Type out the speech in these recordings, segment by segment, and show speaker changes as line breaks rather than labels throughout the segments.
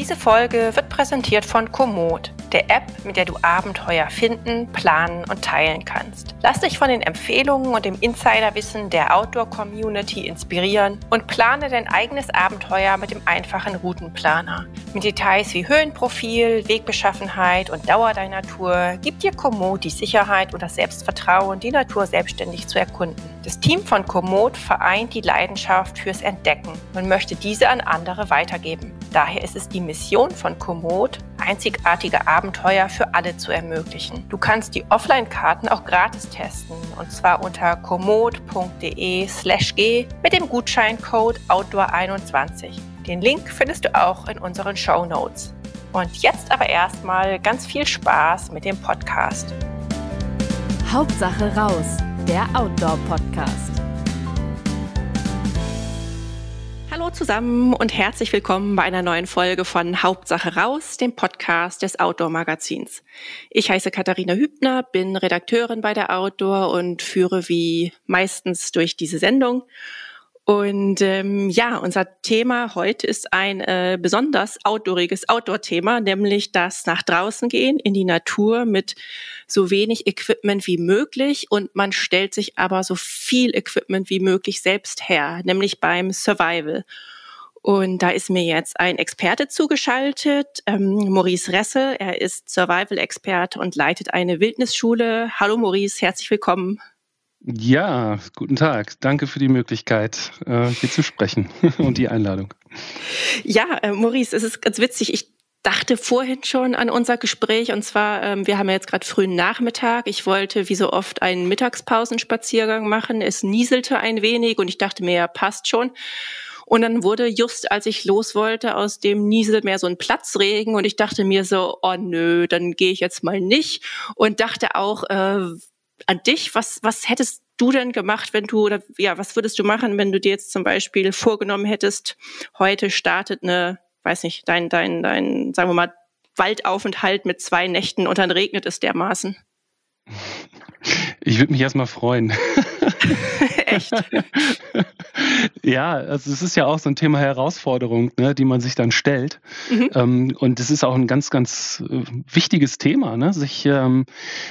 Diese Folge wird präsentiert von Komoot, der App, mit der du Abenteuer finden, planen und teilen kannst. Lass dich von den Empfehlungen und dem Insiderwissen der Outdoor-Community inspirieren und plane dein eigenes Abenteuer mit dem einfachen Routenplaner. Mit Details wie Höhenprofil, Wegbeschaffenheit und Dauer deiner Tour gibt dir Komoot die Sicherheit und das Selbstvertrauen, die Natur selbstständig zu erkunden. Das Team von Komoot vereint die Leidenschaft fürs Entdecken und möchte diese an andere weitergeben. Daher ist es die Mission von Komoot, einzigartige Abenteuer für alle zu ermöglichen. Du kannst die Offline-Karten auch gratis testen und zwar unter komoot.de/g mit dem Gutscheincode Outdoor21. Den Link findest du auch in unseren Show Notes. Und jetzt aber erstmal ganz viel Spaß mit dem Podcast.
Hauptsache raus, der Outdoor-Podcast.
Hallo zusammen und herzlich willkommen bei einer neuen Folge von Hauptsache raus, dem Podcast des Outdoor Magazins. Ich heiße Katharina Hübner, bin Redakteurin bei der Outdoor und führe wie meistens durch diese Sendung. Und ähm, ja, unser Thema heute ist ein äh, besonders outdooriges Outdoor-Thema, nämlich das nach draußen gehen in die Natur mit so wenig Equipment wie möglich und man stellt sich aber so viel Equipment wie möglich selbst her, nämlich beim Survival. Und da ist mir jetzt ein Experte zugeschaltet, ähm, Maurice Ressel. Er ist Survival-Experte und leitet eine Wildnisschule. Hallo Maurice, herzlich willkommen.
Ja, guten Tag. Danke für die Möglichkeit, äh, hier zu sprechen und die Einladung.
Ja, äh, Maurice, es ist ganz witzig. Ich dachte vorhin schon an unser Gespräch und zwar, ähm, wir haben ja jetzt gerade frühen Nachmittag. Ich wollte wie so oft einen Mittagspausenspaziergang machen. Es nieselte ein wenig und ich dachte mir, ja, passt schon. Und dann wurde just, als ich los wollte, aus dem Niesel mehr so ein Platzregen und ich dachte mir so, oh nö, dann gehe ich jetzt mal nicht und dachte auch, äh, an dich. Was, was hättest du denn gemacht, wenn du, oder ja, was würdest du machen, wenn du dir jetzt zum Beispiel vorgenommen hättest, heute startet eine, weiß nicht, dein, dein, dein, sagen wir mal, Waldaufenthalt mit zwei Nächten und dann regnet es dermaßen?
Ich würde mich erstmal freuen.
Echt?
ja, also es ist ja auch so ein Thema Herausforderung, ne, die man sich dann stellt. Mhm. Ähm, und es ist auch ein ganz, ganz äh, wichtiges Thema, ne, sich ähm,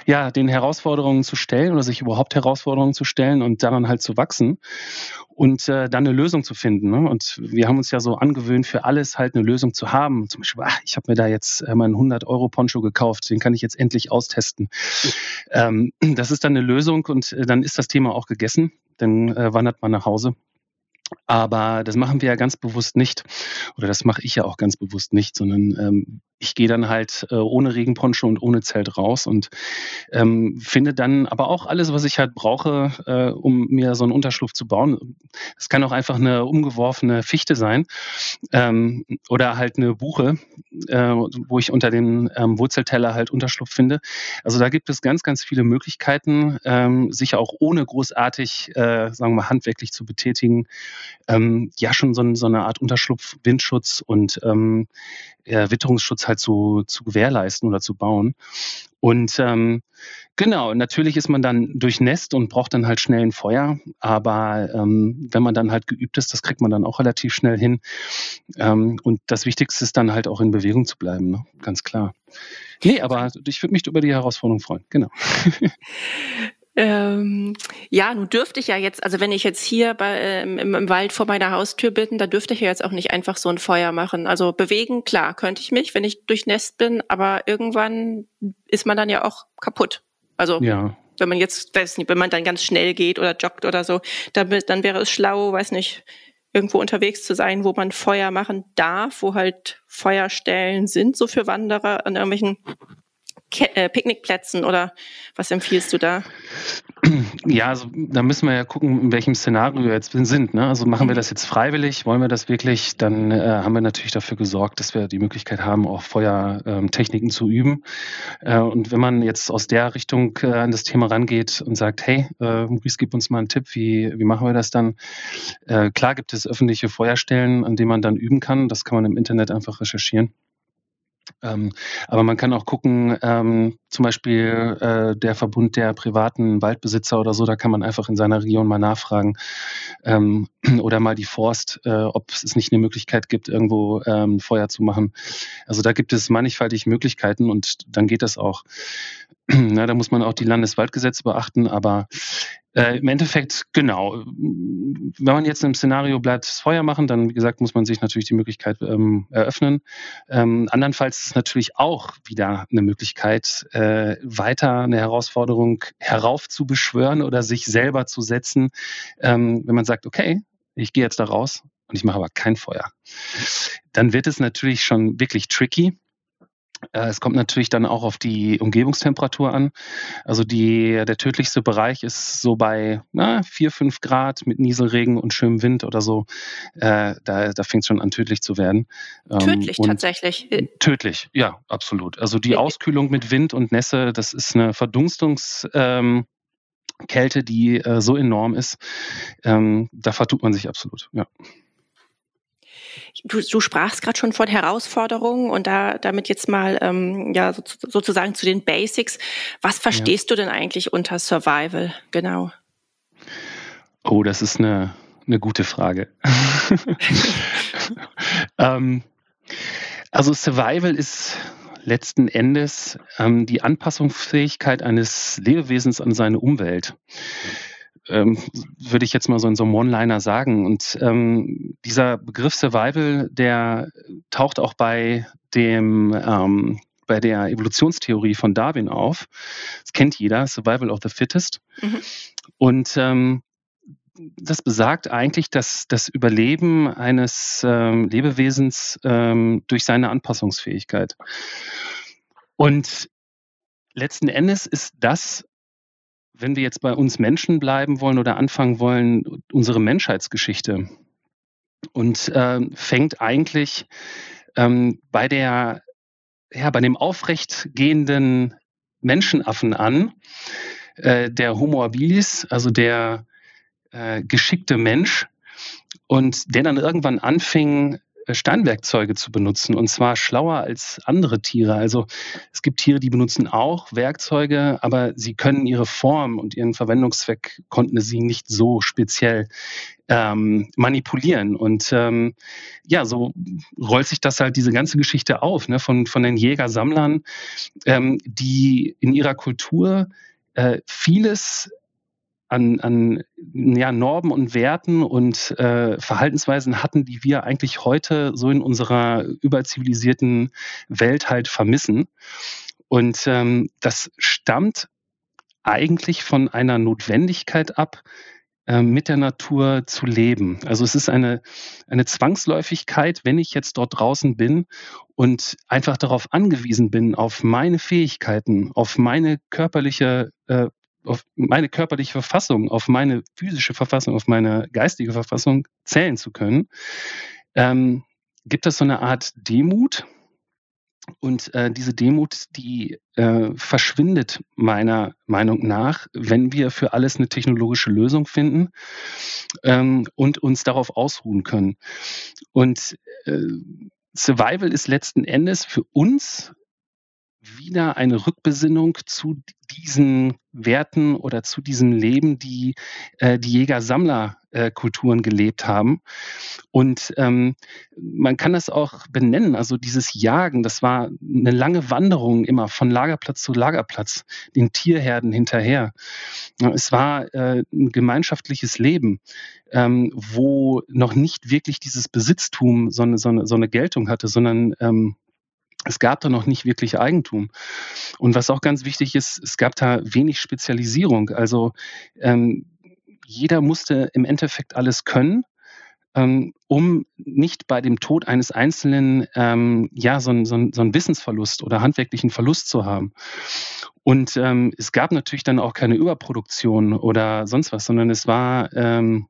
ja den Herausforderungen zu stellen oder sich überhaupt Herausforderungen zu stellen und daran halt zu wachsen und äh, dann eine Lösung zu finden. Ne? Und wir haben uns ja so angewöhnt, für alles halt eine Lösung zu haben. Zum Beispiel, ach, ich habe mir da jetzt äh, meinen 100 Euro Poncho gekauft, den kann ich jetzt endlich austesten. Ähm, das ist dann eine Lösung und äh, dann ist das Thema auch gegessen. Dann äh, wandert man nach Hause aber das machen wir ja ganz bewusst nicht. Oder das mache ich ja auch ganz bewusst nicht, sondern ähm, ich gehe dann halt äh, ohne Regenponcho und ohne Zelt raus und ähm, finde dann aber auch alles, was ich halt brauche, äh, um mir so einen Unterschlupf zu bauen. Es kann auch einfach eine umgeworfene Fichte sein ähm, oder halt eine Buche, äh, wo ich unter den ähm, Wurzelteller halt Unterschlupf finde. Also da gibt es ganz, ganz viele Möglichkeiten, ähm, sich auch ohne großartig, äh, sagen wir mal, handwerklich zu betätigen, ähm, ja schon so, so, eine Art Unterschlupf, Windschutz und ähm, äh, Witterungsschutz halt zu, zu gewährleisten oder zu bauen. Und ähm, genau, natürlich ist man dann durchnässt und braucht dann halt schnell ein Feuer. Aber ähm, wenn man dann halt geübt ist, das kriegt man dann auch relativ schnell hin. Ähm, und das Wichtigste ist dann halt auch in Bewegung zu bleiben, ne? ganz klar. Nee, aber ich würde mich über die Herausforderung freuen, genau.
Ähm, ja, nun dürfte ich ja jetzt, also wenn ich jetzt hier bei, ähm, im, im, Wald vor meiner Haustür bin, da dürfte ich ja jetzt auch nicht einfach so ein Feuer machen. Also bewegen, klar, könnte ich mich, wenn ich durchnässt bin, aber irgendwann ist man dann ja auch kaputt. Also ja. wenn man jetzt, weiß nicht, wenn man dann ganz schnell geht oder joggt oder so, dann, dann wäre es schlau, weiß nicht, irgendwo unterwegs zu sein, wo man Feuer machen darf, wo halt Feuerstellen sind, so für Wanderer an irgendwelchen äh, Picknickplätzen oder was empfiehlst du da?
Ja, also da müssen wir ja gucken, in welchem Szenario wir jetzt sind. Ne? Also machen wir mhm. das jetzt freiwillig, wollen wir das wirklich, dann äh, haben wir natürlich dafür gesorgt, dass wir die Möglichkeit haben, auch Feuertechniken ähm, zu üben. Äh, und wenn man jetzt aus der Richtung äh, an das Thema rangeht und sagt, hey, äh, Maurice, gib uns mal einen Tipp, wie, wie machen wir das dann? Äh, klar gibt es öffentliche Feuerstellen, an denen man dann üben kann. Das kann man im Internet einfach recherchieren. Ähm, aber man kann auch gucken, ähm, zum Beispiel äh, der Verbund der privaten Waldbesitzer oder so, da kann man einfach in seiner Region mal nachfragen ähm, oder mal die Forst, äh, ob es nicht eine Möglichkeit gibt, irgendwo ähm, Feuer zu machen. Also da gibt es mannigfaltig Möglichkeiten und dann geht das auch. Na, da muss man auch die Landeswaldgesetze beachten, aber äh, Im Endeffekt, genau. Wenn man jetzt im Szenario bleibt, Feuer machen, dann, wie gesagt, muss man sich natürlich die Möglichkeit ähm, eröffnen. Ähm, andernfalls ist natürlich auch wieder eine Möglichkeit, äh, weiter eine Herausforderung heraufzubeschwören oder sich selber zu setzen, ähm, wenn man sagt, okay, ich gehe jetzt da raus und ich mache aber kein Feuer. Dann wird es natürlich schon wirklich tricky. Äh, es kommt natürlich dann auch auf die Umgebungstemperatur an. Also die, der tödlichste Bereich ist so bei na, 4, 5 Grad mit Nieselregen und schönem Wind oder so. Äh, da da fängt es schon an, tödlich zu werden.
Ähm, tödlich ähm, tatsächlich. Äh,
tödlich, ja, absolut. Also die Auskühlung mit Wind und Nässe, das ist eine Verdunstungs... Ähm, Kälte, die äh, so enorm ist, ähm, da vertut man sich absolut, ja.
Du, du sprachst gerade schon von Herausforderungen und da damit jetzt mal ähm, ja so, sozusagen zu den Basics. Was verstehst ja. du denn eigentlich unter Survival genau?
Oh, das ist eine, eine gute Frage. ähm, also Survival ist letzten Endes ähm, die Anpassungsfähigkeit eines Lebewesens an seine Umwelt ähm, würde ich jetzt mal so in so einem One-Liner sagen. Und ähm, dieser Begriff Survival, der taucht auch bei dem ähm, bei der Evolutionstheorie von Darwin auf. Das kennt jeder, Survival of the Fittest. Mhm. Und ähm, das besagt eigentlich, dass das Überleben eines ähm, Lebewesens ähm, durch seine Anpassungsfähigkeit. Und letzten Endes ist das wenn wir jetzt bei uns Menschen bleiben wollen oder anfangen wollen, unsere Menschheitsgeschichte. Und äh, fängt eigentlich ähm, bei der ja bei dem aufrechtgehenden Menschenaffen an, äh, der Homo habilis, also der äh, geschickte Mensch, und der dann irgendwann anfing, Steinwerkzeuge zu benutzen und zwar schlauer als andere Tiere. Also es gibt Tiere, die benutzen auch Werkzeuge, aber sie können ihre Form und ihren Verwendungszweck konnten sie nicht so speziell ähm, manipulieren. Und ähm, ja, so rollt sich das halt diese ganze Geschichte auf ne, von, von den Jägersammlern, ähm, die in ihrer Kultur äh, vieles an, an ja, Normen und Werten und äh, Verhaltensweisen hatten, die wir eigentlich heute so in unserer überzivilisierten Welt halt vermissen. Und ähm, das stammt eigentlich von einer Notwendigkeit ab, äh, mit der Natur zu leben. Also es ist eine, eine Zwangsläufigkeit, wenn ich jetzt dort draußen bin und einfach darauf angewiesen bin, auf meine Fähigkeiten, auf meine körperliche äh, auf meine körperliche Verfassung, auf meine physische Verfassung, auf meine geistige Verfassung zählen zu können, ähm, gibt es so eine Art Demut. Und äh, diese Demut, die äh, verschwindet meiner Meinung nach, wenn wir für alles eine technologische Lösung finden ähm, und uns darauf ausruhen können. Und äh, Survival ist letzten Endes für uns wieder eine Rückbesinnung zu diesen Werten oder zu diesem Leben, die äh, die Jäger-Sammler-Kulturen gelebt haben. Und ähm, man kann das auch benennen. Also dieses Jagen, das war eine lange Wanderung immer von Lagerplatz zu Lagerplatz, den Tierherden hinterher. Es war äh, ein gemeinschaftliches Leben, ähm, wo noch nicht wirklich dieses Besitztum so eine, so eine, so eine Geltung hatte, sondern ähm, es gab da noch nicht wirklich Eigentum. Und was auch ganz wichtig ist, es gab da wenig Spezialisierung. Also ähm, jeder musste im Endeffekt alles können, ähm, um nicht bei dem Tod eines Einzelnen ähm, ja so, ein, so, ein, so einen Wissensverlust oder handwerklichen Verlust zu haben. Und ähm, es gab natürlich dann auch keine Überproduktion oder sonst was, sondern es war ähm,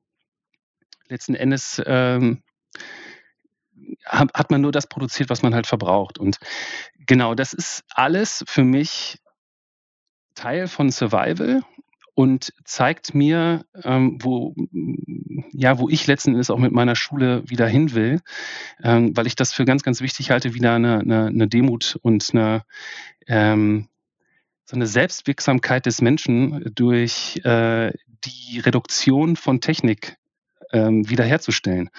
letzten Endes ähm, hat man nur das produziert, was man halt verbraucht. Und genau, das ist alles für mich Teil von Survival. und zeigt mir, ähm, wo, ja, wo ich letzten Endes auch mit meiner Schule wieder hin will, ähm, weil ich das für ganz, ganz wichtig halte, wieder eine, eine, eine Demut und eine, ähm, so eine Selbstwirksamkeit des Menschen durch äh, die Reduktion von Technik ähm, wiederherzustellen.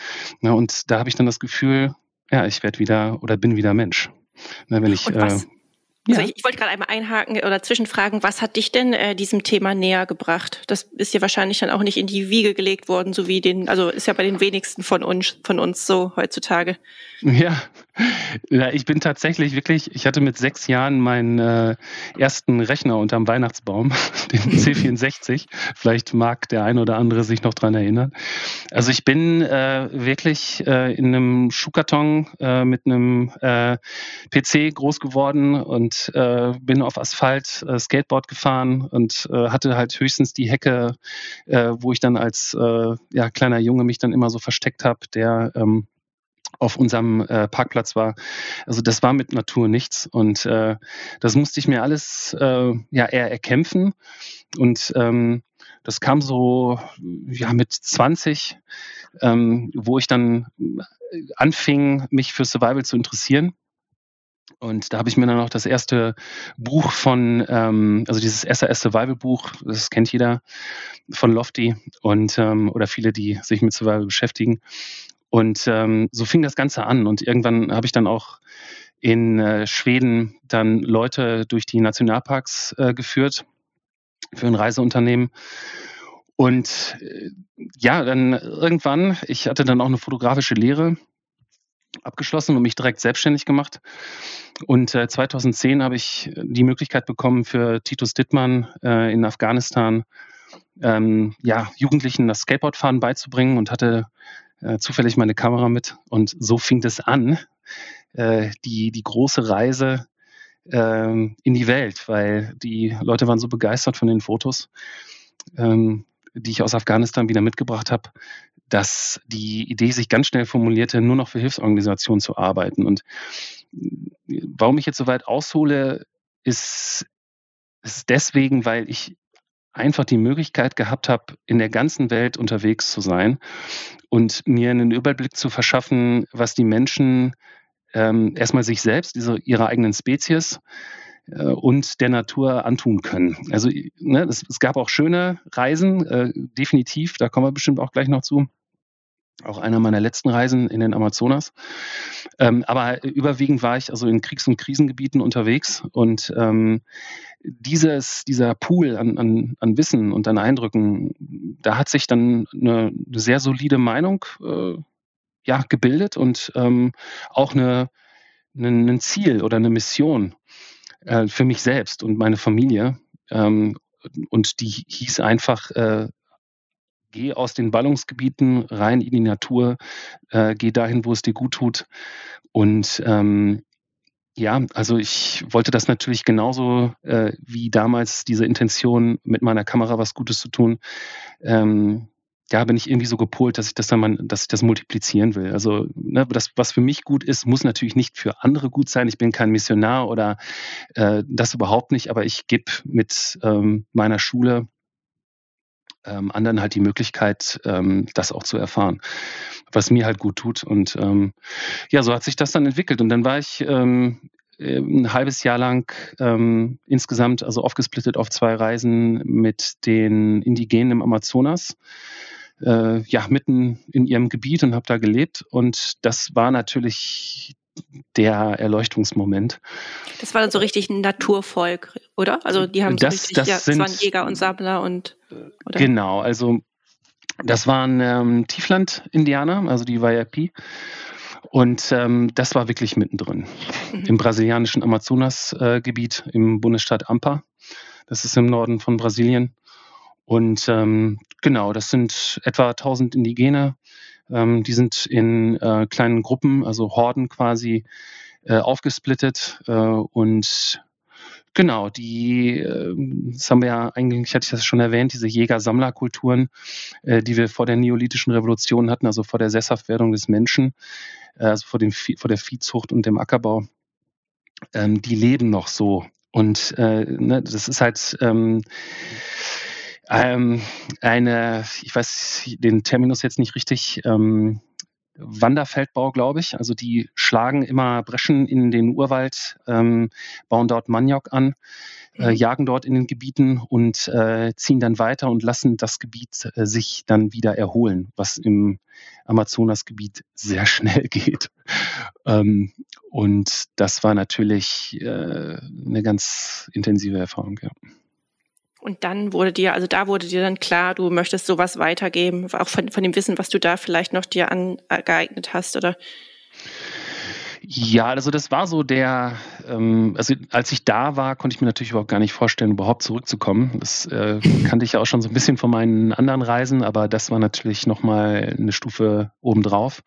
Na, und da habe ich dann das Gefühl, ja, ich werde wieder oder bin wieder Mensch. Na, wenn ich,
äh, also ich, ich, wollte gerade einmal einhaken oder zwischenfragen, was hat dich denn äh, diesem Thema näher gebracht? Das ist ja wahrscheinlich dann auch nicht in die Wiege gelegt worden, so wie den, also ist ja bei den wenigsten von uns, von uns so heutzutage.
Ja, ja ich bin tatsächlich wirklich, ich hatte mit sechs Jahren meinen äh, ersten Rechner unterm Weihnachtsbaum, den C64. Vielleicht mag der ein oder andere sich noch dran erinnern. Also ich bin äh, wirklich äh, in einem Schuhkarton äh, mit einem äh, PC groß geworden und und äh, bin auf Asphalt äh, Skateboard gefahren und äh, hatte halt höchstens die Hecke, äh, wo ich dann als äh, ja, kleiner Junge mich dann immer so versteckt habe, der ähm, auf unserem äh, Parkplatz war. Also das war mit Natur nichts und äh, das musste ich mir alles äh, ja eher erkämpfen und ähm, das kam so ja mit 20, ähm, wo ich dann anfing, mich für Survival zu interessieren und da habe ich mir dann auch das erste Buch von, ähm, also dieses SAS Survival Buch, das kennt jeder von Lofty und ähm, oder viele, die sich mit Survival beschäftigen. Und ähm, so fing das Ganze an. Und irgendwann habe ich dann auch in äh, Schweden dann Leute durch die Nationalparks äh, geführt für ein Reiseunternehmen. Und äh, ja, dann irgendwann, ich hatte dann auch eine fotografische Lehre abgeschlossen und mich direkt selbstständig gemacht. Und äh, 2010 habe ich die Möglichkeit bekommen, für Titus Dittmann äh, in Afghanistan ähm, ja, Jugendlichen das Skateboardfahren beizubringen und hatte äh, zufällig meine Kamera mit. Und so fing es an, äh, die, die große Reise ähm, in die Welt, weil die Leute waren so begeistert von den Fotos, ähm, die ich aus Afghanistan wieder mitgebracht habe, dass die Idee sich ganz schnell formulierte, nur noch für Hilfsorganisationen zu arbeiten. Und warum ich jetzt so weit aushole, ist, ist deswegen, weil ich einfach die Möglichkeit gehabt habe, in der ganzen Welt unterwegs zu sein und mir einen Überblick zu verschaffen, was die Menschen ähm, erstmal sich selbst, diese, ihrer eigenen Spezies, äh, und der Natur antun können. Also ne, es, es, gab auch schöne Reisen, äh, definitiv, da kommen wir bestimmt auch gleich noch zu auch einer meiner letzten Reisen in den Amazonas. Ähm, aber überwiegend war ich also in Kriegs- und Krisengebieten unterwegs und ähm, dieses, dieser Pool an, an, an Wissen und an Eindrücken, da hat sich dann eine, eine sehr solide Meinung äh, ja, gebildet und ähm, auch eine, eine, ein Ziel oder eine Mission äh, für mich selbst und meine Familie. Ähm, und die hieß einfach äh, geh aus den Ballungsgebieten rein in die Natur, äh, geh dahin, wo es dir gut tut. Und ähm, ja, also ich wollte das natürlich genauso äh, wie damals diese Intention, mit meiner Kamera was Gutes zu tun. Ähm, ja, bin ich irgendwie so gepolt, dass ich das dann mal, dass ich das multiplizieren will. Also ne, das, was für mich gut ist, muss natürlich nicht für andere gut sein. Ich bin kein Missionar oder äh, das überhaupt nicht, aber ich gebe mit ähm, meiner Schule ähm, anderen halt die Möglichkeit, ähm, das auch zu erfahren, was mir halt gut tut. Und ähm, ja, so hat sich das dann entwickelt. Und dann war ich ähm, ein halbes Jahr lang ähm, insgesamt, also aufgesplittet auf zwei Reisen mit den Indigenen im Amazonas. Äh, ja, mitten in ihrem Gebiet und habe da gelebt. Und das war natürlich der Erleuchtungsmoment.
Das war dann so richtig ein Naturvolk, oder? Also die haben
das,
so richtig,
das
ja,
sind,
das waren Jäger und Sammler und
oder? genau, also das waren ähm, Tiefland-Indianer, also die Wayapi. Und ähm, das war wirklich mittendrin mhm. im brasilianischen Amazonasgebiet äh, im Bundesstaat Ampa. Das ist im Norden von Brasilien. Und ähm, genau, das sind etwa 1000 Indigene, ähm, die sind in äh, kleinen Gruppen, also Horden quasi, äh, aufgesplittet äh, und Genau, die, äh, das haben wir ja eigentlich, hatte ich das schon erwähnt, diese Jäger-Sammler-Kulturen, äh, die wir vor der neolithischen Revolution hatten, also vor der Sesshaftwerdung des Menschen, äh, also vor, dem, vor der Viehzucht und dem Ackerbau, ähm, die leben noch so. Und ne, das ist halt, ähm, eine, ich weiß den Terminus jetzt nicht richtig, ähm, Wanderfeldbau, glaube ich. Also die schlagen immer Breschen in den Urwald, ähm, bauen dort Maniok an, äh, mhm. jagen dort in den Gebieten und äh, ziehen dann weiter und lassen das Gebiet äh, sich dann wieder erholen, was im Amazonasgebiet sehr schnell geht. Ähm, und das war natürlich äh, eine ganz intensive Erfahrung, ja.
Und dann wurde dir, also da wurde dir dann klar, du möchtest sowas weitergeben, auch von, von dem Wissen, was du da vielleicht noch dir angeeignet hast, oder?
Ja, also das war so der, ähm, also als ich da war, konnte ich mir natürlich überhaupt gar nicht vorstellen, überhaupt zurückzukommen. Das äh, kannte ich ja auch schon so ein bisschen von meinen anderen Reisen, aber das war natürlich nochmal eine Stufe obendrauf.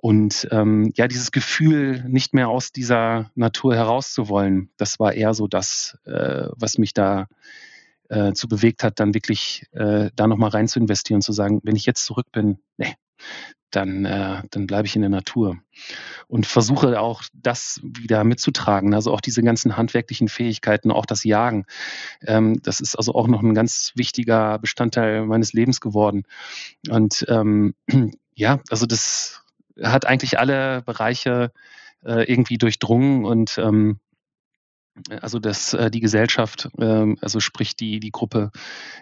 Und ähm, ja, dieses Gefühl, nicht mehr aus dieser Natur herauszuwollen, das war eher so das, äh, was mich da äh, zu bewegt hat, dann wirklich äh, da nochmal rein zu investieren, zu sagen, wenn ich jetzt zurück bin, nee, dann, äh, dann bleibe ich in der Natur. Und versuche auch das wieder mitzutragen. Also auch diese ganzen handwerklichen Fähigkeiten, auch das Jagen. Ähm, das ist also auch noch ein ganz wichtiger Bestandteil meines Lebens geworden. Und ähm, ja, also das hat eigentlich alle Bereiche äh, irgendwie durchdrungen und ähm, also dass äh, die Gesellschaft, äh, also sprich die, die Gruppe,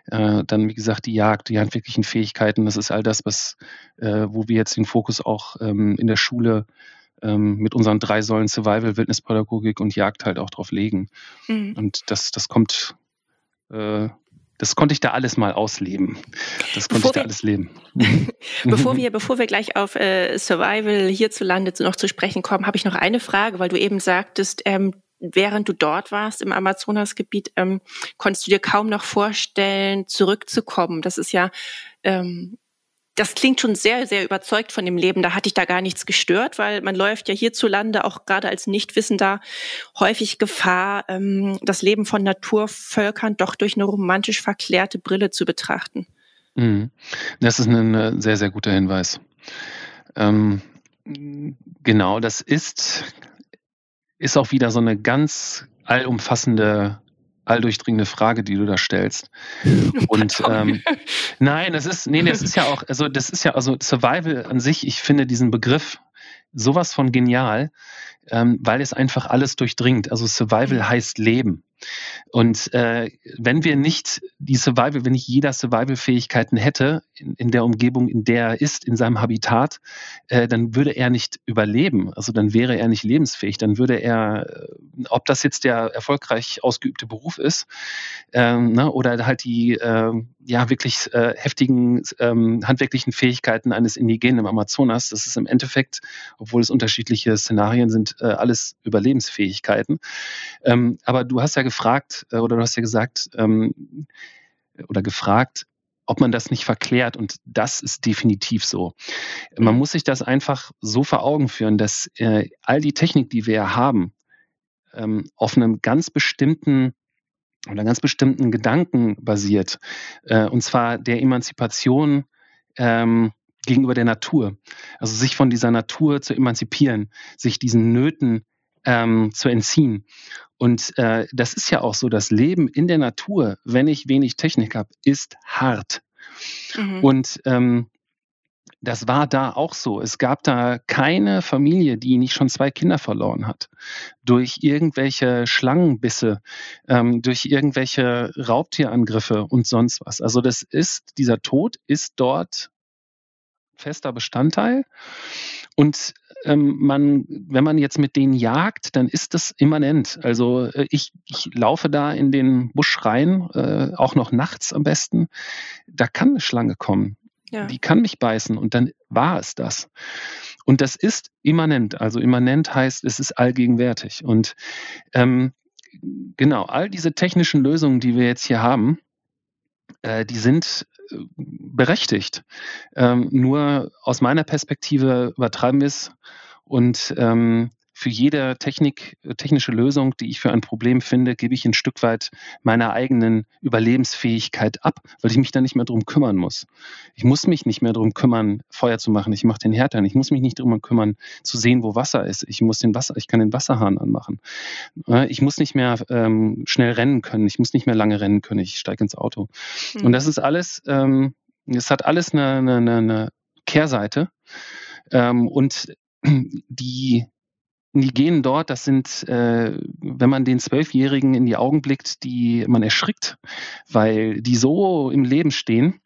äh, dann wie gesagt die Jagd, die handwerklichen Fähigkeiten, das ist all das, was, äh, wo wir jetzt den Fokus auch ähm, in der Schule ähm, mit unseren drei Säulen Survival, Wildnispädagogik und Jagd halt auch drauf legen. Mhm. Und das, das kommt, äh, das konnte ich da alles mal ausleben. Das konnte bevor ich da wir, alles leben.
bevor wir, bevor wir gleich auf äh, Survival hierzulande noch zu sprechen kommen, habe ich noch eine Frage, weil du eben sagtest, ähm, während du dort warst im Amazonasgebiet, ähm, konntest du dir kaum noch vorstellen, zurückzukommen. Das ist ja, ähm, das klingt schon sehr, sehr überzeugt von dem Leben. Da hatte ich da gar nichts gestört, weil man läuft ja hierzulande auch gerade als Nichtwissender häufig Gefahr, ähm, das Leben von Naturvölkern doch durch eine romantisch verklärte Brille zu betrachten.
Mhm. Das ist ein äh, sehr, sehr guter Hinweis. Ähm, genau, das ist ist auch wieder so eine ganz allumfassende alldurchdringende Frage, die du da stellst. Und ähm, nein, das ist, nee, das ist ja auch, also das ist ja, also Survival an sich, ich finde diesen Begriff sowas von genial, ähm, weil es einfach alles durchdringt. Also Survival mhm. heißt Leben. Und äh, wenn wir nicht die Survival, wenn nicht jeder Survival-Fähigkeiten hätte in, in, der Umgebung, in der er ist, in seinem Habitat, äh, dann würde er nicht überleben. Also dann wäre er nicht lebensfähig. Dann würde er, äh, ob das jetzt der erfolgreich ausgeübte Beruf ist ähm, ne, oder halt die äh, ja wirklich äh, heftigen ähm, handwerklichen Fähigkeiten eines Indigenen im Amazonas, das ist im Endeffekt, obwohl es unterschiedliche Szenarien sind, äh, alles Überlebensfähigkeiten. Ähm, aber du hast ja gefragt, äh, oder du hast ja gesagt, ähm, oder gefragt, ob man das nicht verklärt. Und das ist definitiv so. Man mhm. muss sich das einfach so vor Augen führen, dass äh, all die Technik, die wir haben, ähm, auf einem ganz bestimmten oder ganz bestimmten Gedanken basiert. Äh, und zwar der Emanzipation ähm, gegenüber der Natur. Also sich von dieser Natur zu emanzipieren, sich diesen Nöten ähm, zu entziehen. Und äh, das ist ja auch so, das Leben in der Natur, wenn ich wenig Technik habe, ist hart. Mhm. Und ähm, das war da auch so. Es gab da keine Familie, die nicht schon zwei Kinder verloren hat. Durch irgendwelche Schlangenbisse, ähm, durch irgendwelche Raubtierangriffe und sonst was. Also das ist, dieser Tod ist dort fester Bestandteil. Und ähm, man, wenn man jetzt mit denen jagt, dann ist das immanent. Also äh, ich, ich laufe da in den Busch rein, äh, auch noch nachts am besten. Da kann eine Schlange kommen. Ja. Die kann mich beißen und dann war es das. Und das ist immanent. Also immanent heißt, es ist allgegenwärtig. Und ähm, genau, all diese technischen Lösungen, die wir jetzt hier haben, äh, die sind äh, berechtigt. Ähm, nur aus meiner Perspektive übertreiben wir es und ähm, für jede Technik, technische Lösung, die ich für ein Problem finde, gebe ich ein Stück weit meiner eigenen Überlebensfähigkeit ab, weil ich mich da nicht mehr drum kümmern muss. Ich muss mich nicht mehr drum kümmern, Feuer zu machen. Ich mache den Herd an. Ich muss mich nicht drum kümmern, zu sehen, wo Wasser ist. Ich muss den Wasser, ich kann den Wasserhahn anmachen. Ich muss nicht mehr ähm, schnell rennen können. Ich muss nicht mehr lange rennen können. Ich steige ins Auto. Mhm. Und das ist alles, ähm, es hat alles eine, eine, eine Kehrseite. Ähm, und die die gehen dort, das sind, äh, wenn man den Zwölfjährigen in die Augen blickt, die man erschrickt, weil die so im Leben stehen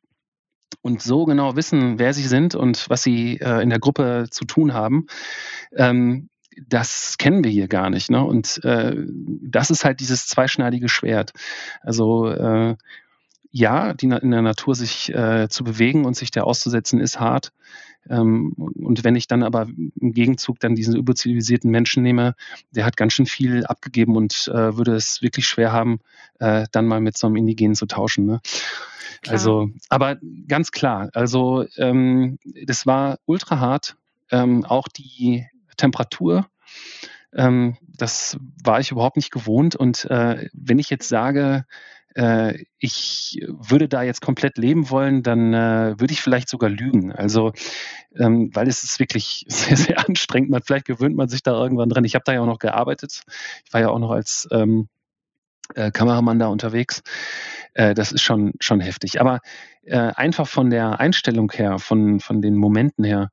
und so genau wissen, wer sie sind und was sie äh, in der Gruppe zu tun haben. Ähm, das kennen wir hier gar nicht. Ne? Und äh, das ist halt dieses zweischneidige Schwert. Also äh, ja, die, in der Natur sich äh, zu bewegen und sich der auszusetzen, ist hart. Ähm, und wenn ich dann aber im Gegenzug dann diesen überzivilisierten Menschen nehme, der hat ganz schön viel abgegeben und äh, würde es wirklich schwer haben, äh, dann mal mit so einem Indigenen zu tauschen. Ne? Also, aber ganz klar, also ähm, das war ultra hart. Ähm, auch die Temperatur, ähm, das war ich überhaupt nicht gewohnt. Und äh, wenn ich jetzt sage, äh, ich würde da jetzt komplett leben wollen, dann äh, würde ich vielleicht sogar lügen. Also, ähm, weil es ist wirklich sehr, sehr anstrengend. Man, vielleicht gewöhnt man sich da irgendwann dran. Ich habe da ja auch noch gearbeitet. Ich war ja auch noch als ähm, äh, Kameramann da unterwegs. Äh, das ist schon, schon heftig. Aber äh, einfach von der Einstellung her, von, von den Momenten her,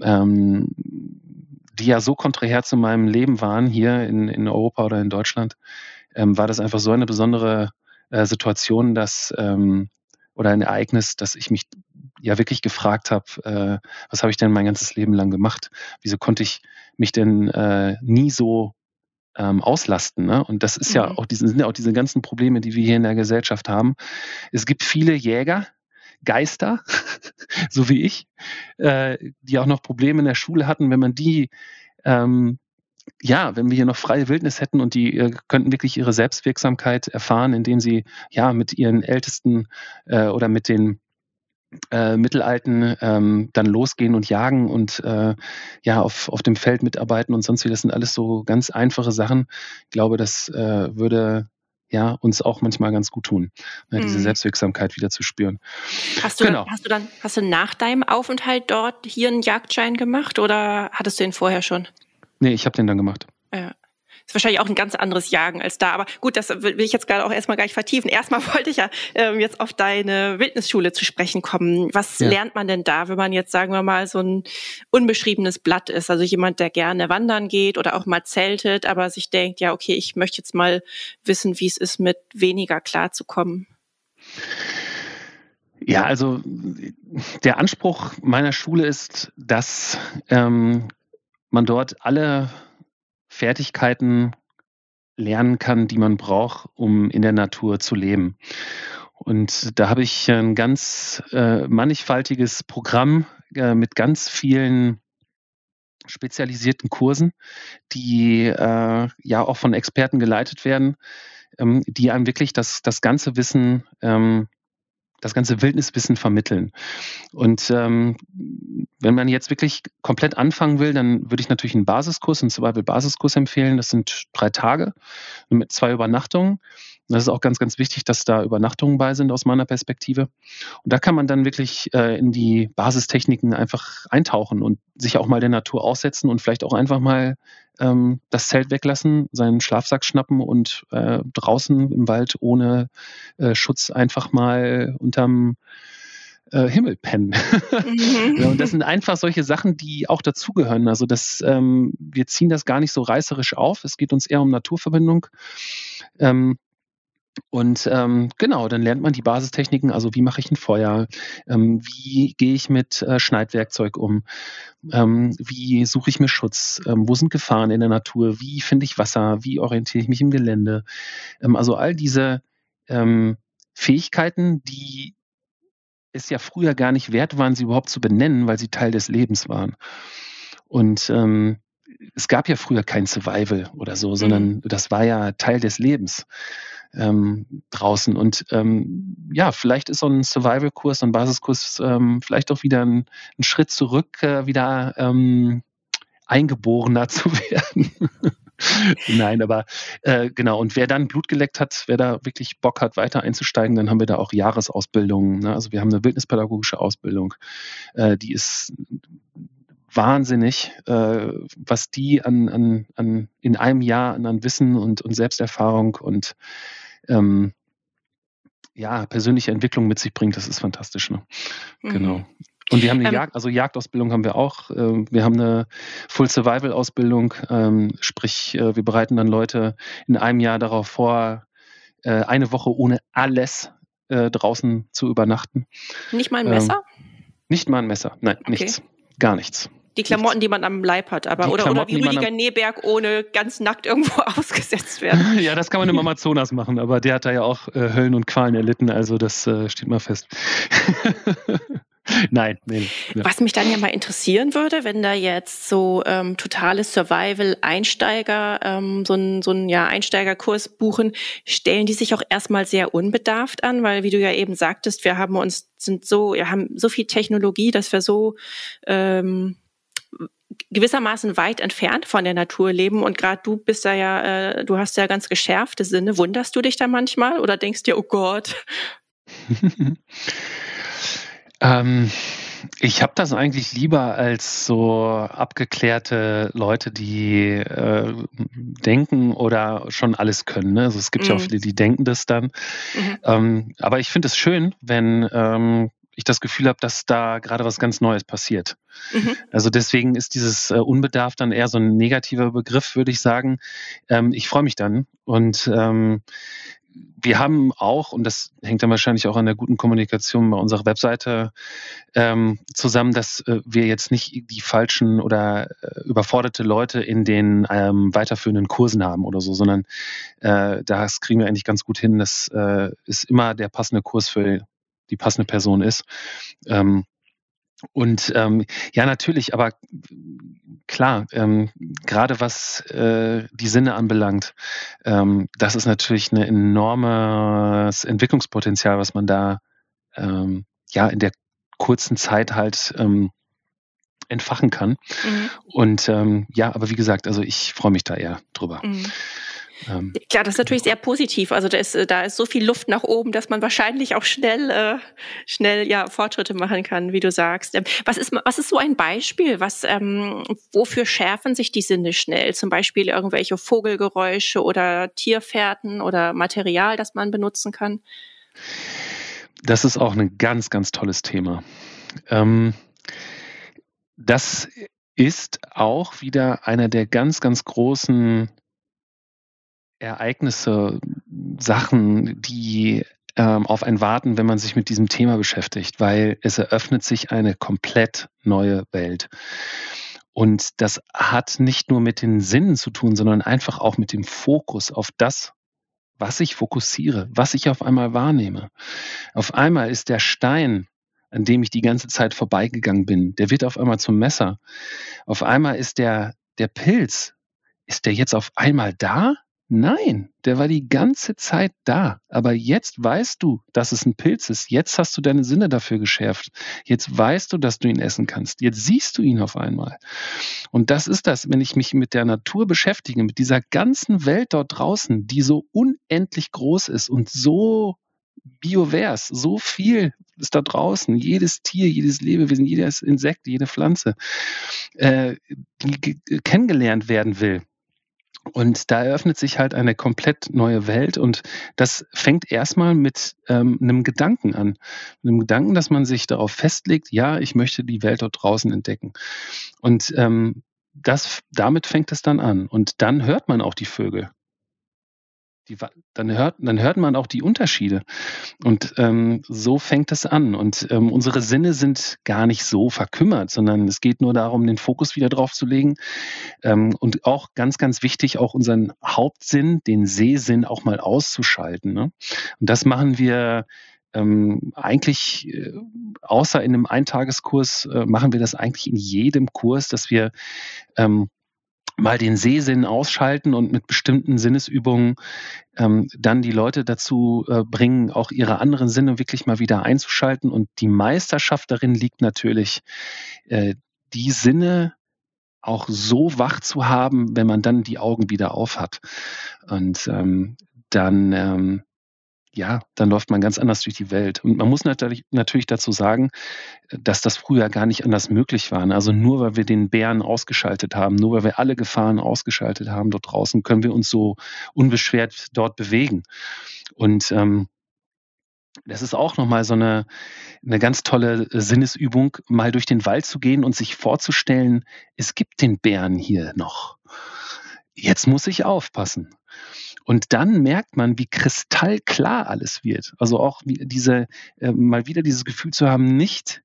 ähm, die ja so konträr zu meinem Leben waren, hier in, in Europa oder in Deutschland, ähm, war das einfach so eine besondere äh, Situation, dass ähm, oder ein Ereignis, dass ich mich ja wirklich gefragt habe, äh, was habe ich denn mein ganzes Leben lang gemacht? Wieso konnte ich mich denn äh, nie so ähm, auslasten? Ne? Und das ist mhm. ja auch diese, sind ja auch diese ganzen Probleme, die wir hier in der Gesellschaft haben. Es gibt viele Jäger, Geister, so wie ich, äh, die auch noch Probleme in der Schule hatten, wenn man die ähm, ja, wenn wir hier noch freie Wildnis hätten und die äh, könnten wirklich ihre Selbstwirksamkeit erfahren, indem sie ja mit ihren Ältesten äh, oder mit den äh, Mittelalten ähm, dann losgehen und jagen und äh, ja auf, auf dem Feld mitarbeiten und sonst wie. Das sind alles so ganz einfache Sachen. Ich glaube, das äh, würde ja, uns auch manchmal ganz gut tun, ne, diese mhm. Selbstwirksamkeit wieder zu spüren.
Hast du, genau. hast du dann, hast du nach deinem Aufenthalt dort hier einen Jagdschein gemacht oder hattest du ihn vorher schon?
Nee, ich habe den dann gemacht.
Ja. Ist wahrscheinlich auch ein ganz anderes Jagen als da. Aber gut, das will ich jetzt gerade auch erstmal gar nicht vertiefen. Erstmal wollte ich ja ähm, jetzt auf deine Wildnisschule zu sprechen kommen. Was ja. lernt man denn da, wenn man jetzt, sagen wir mal, so ein unbeschriebenes Blatt ist? Also jemand, der gerne wandern geht oder auch mal zeltet, aber sich denkt, ja, okay, ich möchte jetzt mal wissen, wie es ist, mit weniger klarzukommen.
Ja, also der Anspruch meiner Schule ist, dass ähm, man dort alle Fertigkeiten lernen kann, die man braucht, um in der Natur zu leben. Und da habe ich ein ganz äh, mannigfaltiges Programm äh, mit ganz vielen spezialisierten Kursen, die äh, ja auch von Experten geleitet werden, ähm, die einem wirklich das, das ganze Wissen ähm, das ganze Wildniswissen vermitteln. Und ähm, wenn man jetzt wirklich komplett anfangen will, dann würde ich natürlich einen Basiskurs, einen Survival-Basiskurs empfehlen. Das sind drei Tage mit zwei Übernachtungen. Das ist auch ganz, ganz wichtig, dass da Übernachtungen bei sind aus meiner Perspektive. Und da kann man dann wirklich äh, in die Basistechniken einfach eintauchen und sich auch mal der Natur aussetzen und vielleicht auch einfach mal ähm, das Zelt weglassen, seinen Schlafsack schnappen und äh, draußen im Wald ohne äh, Schutz einfach mal unterm äh, Himmel pennen. Mhm. und das sind einfach solche Sachen, die auch dazugehören. Also das, ähm, wir ziehen das gar nicht so reißerisch auf. Es geht uns eher um Naturverbindung. Ähm, und ähm, genau, dann lernt man die Basistechniken, also wie mache ich ein Feuer, ähm, wie gehe ich mit äh, Schneidwerkzeug um, ähm, wie suche ich mir Schutz, ähm, wo sind Gefahren in der Natur, wie finde ich Wasser, wie orientiere ich mich im Gelände. Ähm, also all diese ähm, Fähigkeiten, die es ja früher gar nicht wert waren, sie überhaupt zu benennen, weil sie Teil des Lebens waren. Und ähm, es gab ja früher kein Survival oder so, sondern mhm. das war ja Teil des Lebens ähm, draußen. Und ähm, ja, vielleicht ist so ein Survival-Kurs, so ein Basiskurs ähm, vielleicht auch wieder ein, ein Schritt zurück, äh, wieder ähm, eingeborener zu werden. Nein, aber äh, genau. Und wer dann Blut geleckt hat, wer da wirklich Bock hat, weiter einzusteigen, dann haben wir da auch Jahresausbildungen. Ne? Also wir haben eine wildnispädagogische Ausbildung, äh, die ist wahnsinnig, äh, was die an, an, an in einem Jahr an, an Wissen und, und Selbsterfahrung und ähm, ja, persönliche Entwicklung mit sich bringt, das ist fantastisch. Ne? Mhm. Genau. Und wir haben eine ähm, Jagd, also Jagdausbildung haben wir auch. Ähm, wir haben eine Full Survival Ausbildung, ähm, sprich, äh, wir bereiten dann Leute in einem Jahr darauf vor, äh, eine Woche ohne alles äh, draußen zu übernachten.
Nicht mal ein Messer?
Nicht mal ein Messer, nein, okay. nichts, gar nichts.
Die Klamotten, die man am Leib hat, aber oder, oder wie Rüdiger Neberg ohne ganz nackt irgendwo ausgesetzt werden.
ja, das kann man im Amazonas machen, aber der hat da ja auch äh, Höllen und Qualen erlitten, also das äh, steht mal fest. Nein, nee.
Ja. Was mich dann ja mal interessieren würde, wenn da jetzt so ähm, totale Survival-Einsteiger ähm, so einen so ein, ja, Einsteigerkurs buchen, stellen die sich auch erstmal sehr unbedarft an, weil wie du ja eben sagtest, wir haben uns sind so, wir haben so viel Technologie, dass wir so ähm, gewissermaßen weit entfernt von der Natur leben und gerade du bist da ja, äh, du hast ja ganz geschärfte Sinne. Wunderst du dich da manchmal oder denkst dir, oh Gott?
ähm, ich habe das eigentlich lieber als so abgeklärte Leute, die äh, denken oder schon alles können. Ne? Also es gibt mhm. ja auch mhm. viele, die denken das dann. Mhm. Ähm, aber ich finde es schön, wenn ähm, ich das Gefühl habe, dass da gerade was ganz Neues passiert. Mhm. Also deswegen ist dieses äh, Unbedarf dann eher so ein negativer Begriff, würde ich sagen. Ähm, ich freue mich dann und ähm, wir haben auch, und das hängt dann wahrscheinlich auch an der guten Kommunikation bei unserer Webseite ähm, zusammen, dass äh, wir jetzt nicht die falschen oder äh, überforderte Leute in den ähm, weiterführenden Kursen haben oder so, sondern äh, das kriegen wir eigentlich ganz gut hin. Das äh, ist immer der passende Kurs für die passende Person ist. Ähm, und ähm, ja, natürlich, aber klar, ähm, gerade was äh, die Sinne anbelangt, ähm, das ist natürlich ein enormes Entwicklungspotenzial, was man da ähm, ja in der kurzen Zeit halt ähm, entfachen kann. Mhm. Und ähm, ja, aber wie gesagt, also ich freue mich da eher drüber. Mhm.
Ähm, Klar, das ist natürlich sehr positiv. Also da ist, da ist so viel Luft nach oben, dass man wahrscheinlich auch schnell, äh, schnell ja, Fortschritte machen kann, wie du sagst. Ähm, was, ist, was ist so ein Beispiel? Was, ähm, wofür schärfen sich die Sinne schnell? Zum Beispiel irgendwelche Vogelgeräusche oder Tierfährten oder Material, das man benutzen kann?
Das ist auch ein ganz, ganz tolles Thema. Ähm, das ist auch wieder einer der ganz, ganz großen Ereignisse, Sachen, die ähm, auf ein warten, wenn man sich mit diesem Thema beschäftigt, weil es eröffnet sich eine komplett neue Welt. Und das hat nicht nur mit den Sinnen zu tun, sondern einfach auch mit dem Fokus auf das, was ich fokussiere, was ich auf einmal wahrnehme. Auf einmal ist der Stein, an dem ich die ganze Zeit vorbeigegangen bin, der wird auf einmal zum Messer. Auf einmal ist der, der Pilz, ist der jetzt auf einmal da? Nein, der war die ganze Zeit da. Aber jetzt weißt du, dass es ein Pilz ist. Jetzt hast du deine Sinne dafür geschärft. Jetzt weißt du, dass du ihn essen kannst. Jetzt siehst du ihn auf einmal. Und das ist das, wenn ich mich mit der Natur beschäftige, mit dieser ganzen Welt dort draußen, die so unendlich groß ist und so biovers, so viel ist da draußen, jedes Tier, jedes Lebewesen, jedes Insekt, jede Pflanze, äh, die kennengelernt werden will und da eröffnet sich halt eine komplett neue Welt und das fängt erstmal mit ähm, einem Gedanken an. Mit einem Gedanken, dass man sich darauf festlegt, ja, ich möchte die Welt dort draußen entdecken. Und ähm, das, damit fängt es dann an. Und dann hört man auch die Vögel. Die, dann, hört, dann hört man auch die Unterschiede. Und ähm, so fängt es an. Und ähm, unsere Sinne sind gar nicht so verkümmert, sondern es geht nur darum, den Fokus wieder drauf zu legen. Ähm, und auch ganz, ganz wichtig, auch unseren Hauptsinn, den Sehsinn auch mal auszuschalten. Ne? Und das machen wir ähm, eigentlich, äh, außer in einem Eintageskurs, äh, machen wir das eigentlich in jedem Kurs, dass wir ähm, mal den Sehsinn ausschalten und mit bestimmten Sinnesübungen ähm, dann die Leute dazu äh, bringen, auch ihre anderen Sinne wirklich mal wieder einzuschalten. Und die Meisterschaft darin liegt natürlich, äh, die Sinne auch so wach zu haben, wenn man dann die Augen wieder auf hat. Und ähm, dann, ähm, ja, dann läuft man ganz anders durch die Welt. Und man muss natürlich, natürlich dazu sagen, dass das früher gar nicht anders möglich war. Also nur weil wir den Bären ausgeschaltet haben, nur weil wir alle Gefahren ausgeschaltet haben dort draußen, können wir uns so unbeschwert dort bewegen. Und ähm, das ist auch nochmal so eine, eine ganz tolle Sinnesübung, mal durch den Wald zu gehen und sich vorzustellen, es gibt den Bären hier noch. Jetzt muss ich aufpassen. Und dann merkt man, wie kristallklar alles wird. Also auch diese, äh, mal wieder dieses Gefühl zu haben, nicht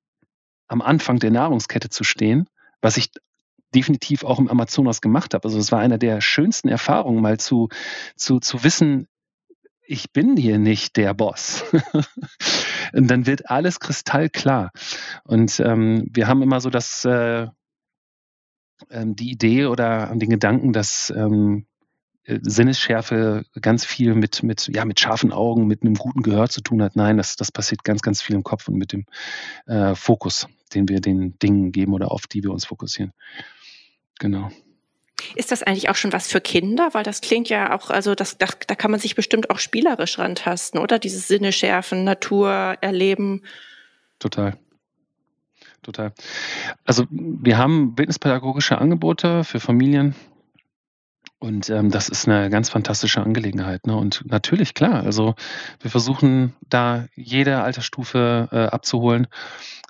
am Anfang der Nahrungskette zu stehen, was ich definitiv auch im Amazonas gemacht habe. Also es war einer der schönsten Erfahrungen, mal zu, zu, zu wissen, ich bin hier nicht der Boss. und dann wird alles kristallklar. Und ähm, wir haben immer so das, äh, ähm, die Idee oder den Gedanken, dass ähm, äh, Sinnesschärfe ganz viel mit, mit, ja, mit scharfen Augen, mit einem guten Gehör zu tun hat. Nein, das, das passiert ganz, ganz viel im Kopf und mit dem äh, Fokus, den wir den Dingen geben oder auf die wir uns fokussieren. Genau.
Ist das eigentlich auch schon was für Kinder? Weil das klingt ja auch, also das, das, da kann man sich bestimmt auch spielerisch rantasten, oder? Dieses Sinne schärfen, Natur erleben.
Total. Total. Also wir haben bildnispädagogische Angebote für Familien. Und ähm, das ist eine ganz fantastische Angelegenheit. Ne? Und natürlich, klar, also wir versuchen da jede Altersstufe äh, abzuholen.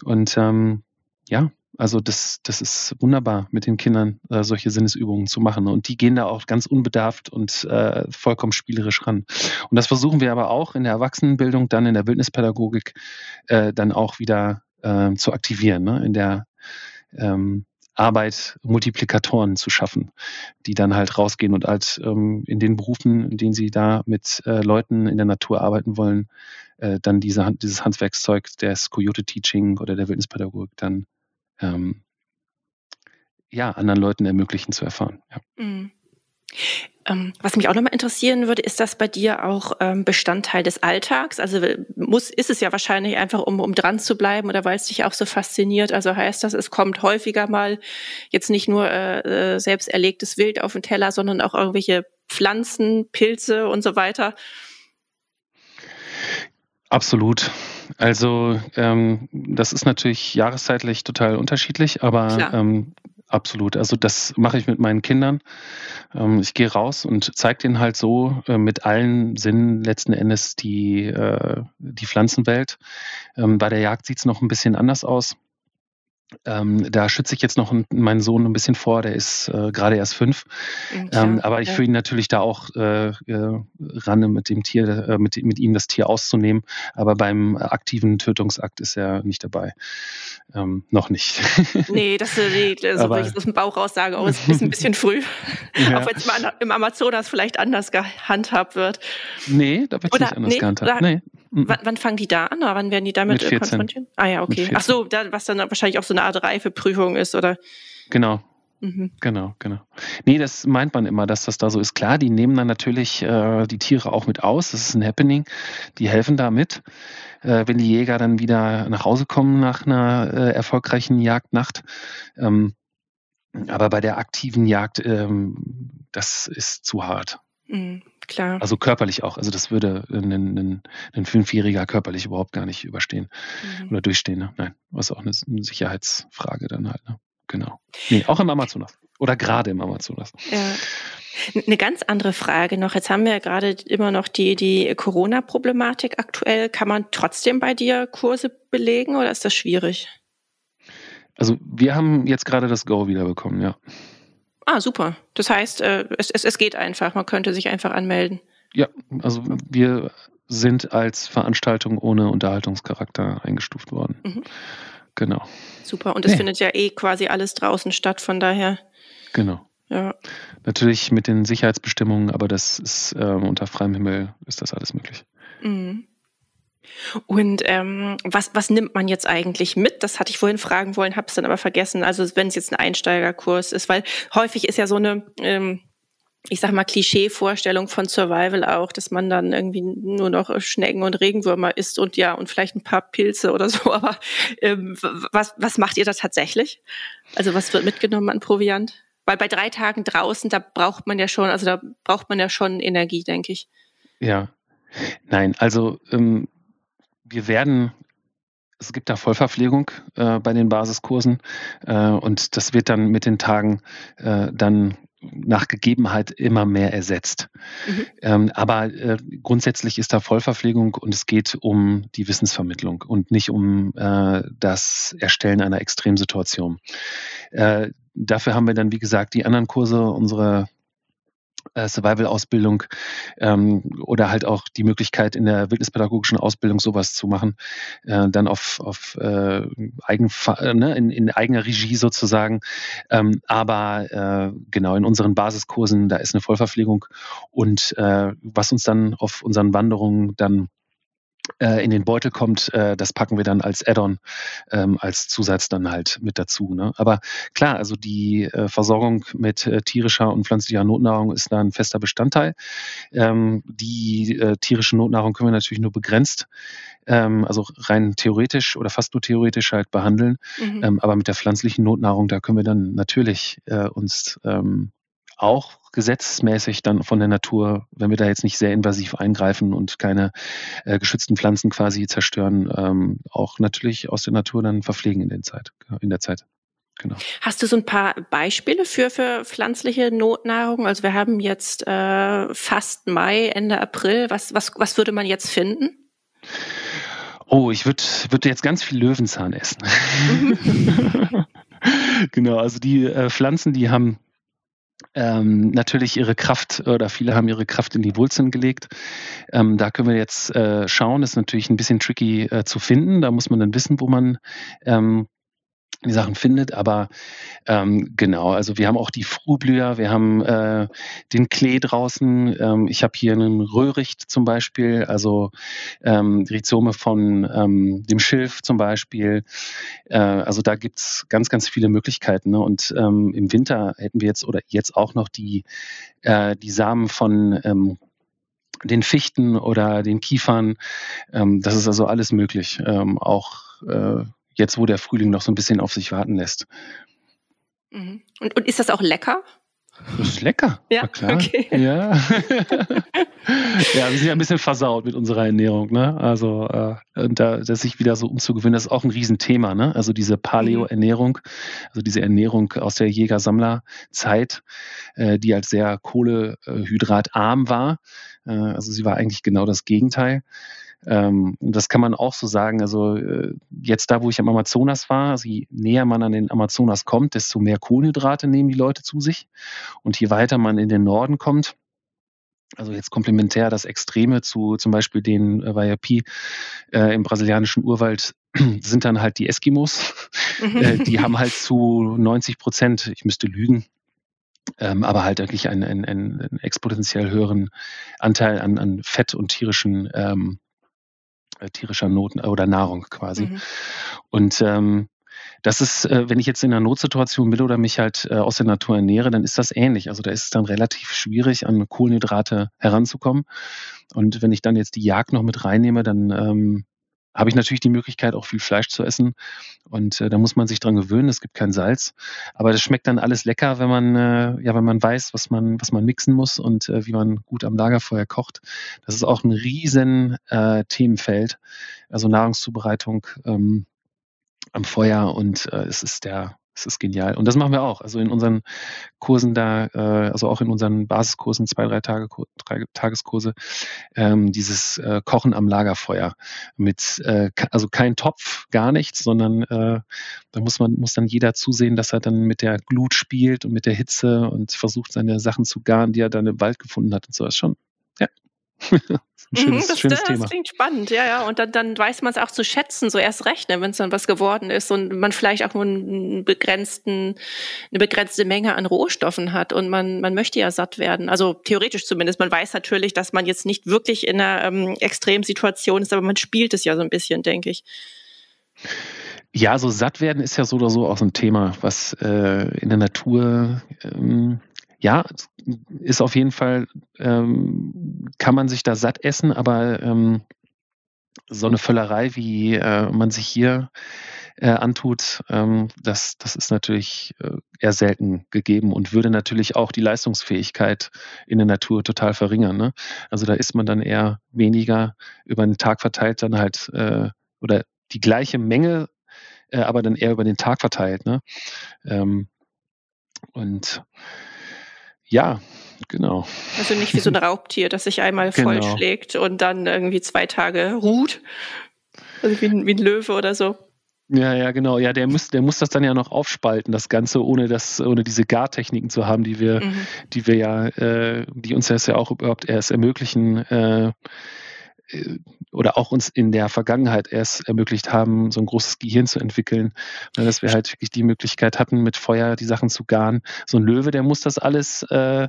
Und ähm, ja, also das, das ist wunderbar, mit den Kindern äh, solche Sinnesübungen zu machen. Und die gehen da auch ganz unbedarft und äh, vollkommen spielerisch ran. Und das versuchen wir aber auch in der Erwachsenenbildung, dann in der Bildnispädagogik, äh, dann auch wieder äh, zu aktivieren, ne? in der ähm, Arbeit Multiplikatoren zu schaffen, die dann halt rausgehen und halt ähm, in den Berufen, in denen sie da mit äh, Leuten in der Natur arbeiten wollen, äh, dann diese, dieses Handwerkszeug des Coyote Teaching oder der Wildnispädagogik dann ähm, ja, anderen Leuten ermöglichen zu erfahren. Ja. Mhm.
Ähm, was mich auch nochmal interessieren würde, ist das bei dir auch ähm, Bestandteil des Alltags? Also muss, ist es ja wahrscheinlich einfach, um, um dran zu bleiben oder weil es dich auch so fasziniert. Also heißt das, es kommt häufiger mal jetzt nicht nur äh, äh selbst erlegtes Wild auf den Teller, sondern auch irgendwelche Pflanzen, Pilze und so weiter.
Absolut. Also ähm, das ist natürlich jahreszeitlich total unterschiedlich, aber ähm, absolut. Also das mache ich mit meinen Kindern. Ähm, ich gehe raus und zeige denen halt so äh, mit allen Sinnen letzten Endes die, äh, die Pflanzenwelt. Ähm, bei der Jagd sieht es noch ein bisschen anders aus. Ähm, da schütze ich jetzt noch meinen Sohn ein bisschen vor, der ist äh, gerade erst fünf. Ja, ähm, aber ich führe ihn natürlich da auch äh, äh, ran, mit dem Tier, äh, mit, mit ihm das Tier auszunehmen. Aber beim aktiven Tötungsakt ist er nicht dabei. Ähm, noch nicht.
nee, das ist so aber, ich aus dem Bauch raus sage, oh, ist, ist ein bisschen früh. Ja. auch wenn es im Amazonas vielleicht anders gehandhabt wird.
Nee, da wird es nicht anders nee, gehandhabt. Nee.
Wann, wann, fangen die da an? Oder wann werden die damit
mit konfrontiert?
Ah ja, okay. Ach so, da, was dann wahrscheinlich auch so eine Art Reifeprüfung ist, oder?
Genau. Mhm. Genau, genau. Nee, das meint man immer, dass das da so ist. Klar, die nehmen dann natürlich äh, die Tiere auch mit aus. Das ist ein Happening. Die helfen da mit. Äh, wenn die Jäger dann wieder nach Hause kommen nach einer äh, erfolgreichen Jagdnacht. Ähm, aber bei der aktiven Jagd, ähm, das ist zu hart.
Mhm, klar.
Also körperlich auch. Also das würde ein, ein, ein Fünfjähriger körperlich überhaupt gar nicht überstehen mhm. oder durchstehen. Ne? Nein, was auch eine, eine, Sicherheitsfrage dann halt. Ne? Genau. Nee, auch im Amazonas. Oder gerade im Amazonas.
Ja. Eine ganz andere Frage noch. Jetzt haben wir ja gerade immer noch die, die Corona-Problematik aktuell. Kann man trotzdem bei dir Kurse belegen oder ist das schwierig?
Also wir haben jetzt gerade das Go wiederbekommen, ja.
Ah, super. Das heißt, äh, es, es, es geht einfach. Man könnte sich einfach anmelden.
Ja, also wir sind als Veranstaltung ohne Unterhaltungscharakter eingestuft worden. Mhm. Genau.
Super. Und es nee. findet ja eh quasi alles draußen statt, von daher.
Genau. Ja. Natürlich mit den Sicherheitsbestimmungen, aber das ist äh, unter freiem Himmel ist das alles möglich. Mhm.
Und ähm, was, was nimmt man jetzt eigentlich mit? Das hatte ich vorhin fragen wollen, habe es dann aber vergessen. Also wenn es jetzt ein Einsteigerkurs ist, weil häufig ist ja so eine ähm, ich sag mal, Klischee-Vorstellung von Survival auch, dass man dann irgendwie nur noch Schnecken und Regenwürmer isst und ja, und vielleicht ein paar Pilze oder so. Aber ähm, was, was macht ihr da tatsächlich? Also was wird mitgenommen an Proviant? Weil bei drei Tagen draußen, da braucht man ja schon, also da braucht man ja schon Energie, denke ich.
Ja. Nein, also ähm, wir werden es gibt da Vollverpflegung äh, bei den Basiskursen äh, und das wird dann mit den Tagen äh, dann nach Gegebenheit immer mehr ersetzt. Mhm. Ähm, aber äh, grundsätzlich ist da Vollverpflegung und es geht um die Wissensvermittlung und nicht um äh, das Erstellen einer Extremsituation. Äh, dafür haben wir dann, wie gesagt, die anderen Kurse, unsere Survival-Ausbildung ähm, oder halt auch die Möglichkeit in der wildnispädagogischen Ausbildung sowas zu machen, äh, dann auf, auf äh, eigen, äh, ne, in, in eigener Regie sozusagen. Ähm, aber äh, genau in unseren Basiskursen, da ist eine Vollverpflegung und äh, was uns dann auf unseren Wanderungen dann äh, in den Beutel kommt, äh, das packen wir dann als Add-on, ähm, als Zusatz dann halt mit dazu. Ne? Aber klar, also die äh, Versorgung mit äh, tierischer und pflanzlicher Notnahrung ist da ein fester Bestandteil. Ähm, die äh, tierische Notnahrung können wir natürlich nur begrenzt, ähm, also rein theoretisch oder fast nur theoretisch halt behandeln. Mhm. Aber mit der pflanzlichen Notnahrung, da können wir dann natürlich äh, uns auch gesetzmäßig dann von der Natur, wenn wir da jetzt nicht sehr invasiv eingreifen und keine äh, geschützten Pflanzen quasi zerstören, ähm, auch natürlich aus der Natur dann verpflegen in, den Zeit, in der Zeit.
Genau. Hast du so ein paar Beispiele für, für pflanzliche Notnahrung? Also wir haben jetzt äh, fast Mai, Ende April. Was, was, was würde man jetzt finden?
Oh, ich würde würd jetzt ganz viel Löwenzahn essen. Mhm. genau, also die äh, Pflanzen, die haben ähm, natürlich ihre Kraft oder viele haben ihre Kraft in die Wurzeln gelegt. Ähm, da können wir jetzt äh, schauen. Das ist natürlich ein bisschen tricky äh, zu finden. Da muss man dann wissen, wo man ähm, die Sachen findet. Aber ähm, genau, also wir haben auch die Frühblüher, wir haben äh, den Klee draußen. Ähm, ich habe hier einen Röhricht zum Beispiel, also ähm, Rhizome von ähm, dem Schilf zum Beispiel. Äh, also da gibt's ganz, ganz viele Möglichkeiten. Ne? Und ähm, im Winter hätten wir jetzt oder jetzt auch noch die, äh, die Samen von ähm, den Fichten oder den Kiefern. Ähm, das ist also alles möglich. Ähm, auch äh, jetzt, wo der Frühling noch so ein bisschen auf sich warten lässt.
Mhm. Und, und ist das auch lecker?
Das ist lecker. Ja, klar. Okay. Ja. ja, wir sind ja ein bisschen versaut mit unserer Ernährung, ne? Also äh, da das sich wieder so umzugewöhnen, das ist auch ein Riesenthema, ne? Also diese Paleo-Ernährung, also diese Ernährung aus der Jäger-Sammler-Zeit, äh, die als sehr kohlehydratarm war. Äh, also sie war eigentlich genau das Gegenteil. Ähm, das kann man auch so sagen. Also äh, jetzt da, wo ich am Amazonas war, also je näher man an den Amazonas kommt, desto mehr Kohlenhydrate nehmen die Leute zu sich. Und je weiter man in den Norden kommt, also jetzt komplementär das Extreme zu zum Beispiel den äh, Wayapi äh, im brasilianischen Urwald sind dann halt die Eskimos. Mhm. äh, die haben halt zu 90 Prozent, ich müsste lügen, ähm, aber halt wirklich einen, einen, einen exponentiell höheren Anteil an, an Fett und tierischen ähm, äh, tierischer Not oder Nahrung quasi. Mhm. Und ähm, das ist, äh, wenn ich jetzt in einer Notsituation bin oder mich halt äh, aus der Natur ernähre, dann ist das ähnlich. Also da ist es dann relativ schwierig, an Kohlenhydrate heranzukommen. Und wenn ich dann jetzt die Jagd noch mit reinnehme, dann ähm, habe ich natürlich die Möglichkeit, auch viel Fleisch zu essen. Und äh, da muss man sich dran gewöhnen. Es gibt kein Salz. Aber das schmeckt dann alles lecker, wenn man, äh, ja, wenn man weiß, was man, was man mixen muss und äh, wie man gut am Lagerfeuer kocht. Das ist auch ein riesen äh, Themenfeld. Also Nahrungszubereitung ähm, am Feuer und äh, es ist der das ist genial. Und das machen wir auch. Also in unseren Kursen da, äh, also auch in unseren Basiskursen, zwei, drei Tage, drei Tageskurse, ähm, dieses äh, Kochen am Lagerfeuer mit, äh, also kein Topf, gar nichts, sondern äh, da muss man, muss dann jeder zusehen, dass er dann mit der Glut spielt und mit der Hitze und versucht seine Sachen zu garen, die er dann im Wald gefunden hat und so. Das ist schon,
schönes, mhm, das, schönes das Thema. Das klingt spannend, ja, ja. Und dann, dann weiß man es auch zu schätzen, so erst recht, ne, wenn es dann was geworden ist und man vielleicht auch nur einen begrenzten, eine begrenzte Menge an Rohstoffen hat und man, man möchte ja satt werden. Also theoretisch zumindest. Man weiß natürlich, dass man jetzt nicht wirklich in einer ähm, Extremsituation ist, aber man spielt es ja so ein bisschen, denke ich.
Ja, so satt werden ist ja so oder so auch so ein Thema, was äh, in der Natur ähm, ja, ist auf jeden Fall, ähm, kann man sich da satt essen, aber ähm, so eine Völlerei, wie äh, man sich hier äh, antut, ähm, das, das ist natürlich äh, eher selten gegeben und würde natürlich auch die Leistungsfähigkeit in der Natur total verringern. Ne? Also da ist man dann eher weniger über den Tag verteilt, dann halt äh, oder die gleiche Menge, äh, aber dann eher über den Tag verteilt. Ne? Ähm, und ja, genau.
Also nicht wie so ein Raubtier, das sich einmal genau. vollschlägt und dann irgendwie zwei Tage ruht. Also wie ein, wie ein Löwe oder so.
Ja, ja, genau. Ja, der muss, der muss das dann ja noch aufspalten, das Ganze, ohne das, ohne diese Gartechniken zu haben, die wir, mhm. die wir ja, äh, die uns das ja auch überhaupt erst ermöglichen, äh, äh, oder auch uns in der Vergangenheit erst ermöglicht haben, so ein großes Gehirn zu entwickeln, ne, dass wir halt wirklich die Möglichkeit hatten, mit Feuer die Sachen zu garen. So ein Löwe, der muss das alles äh,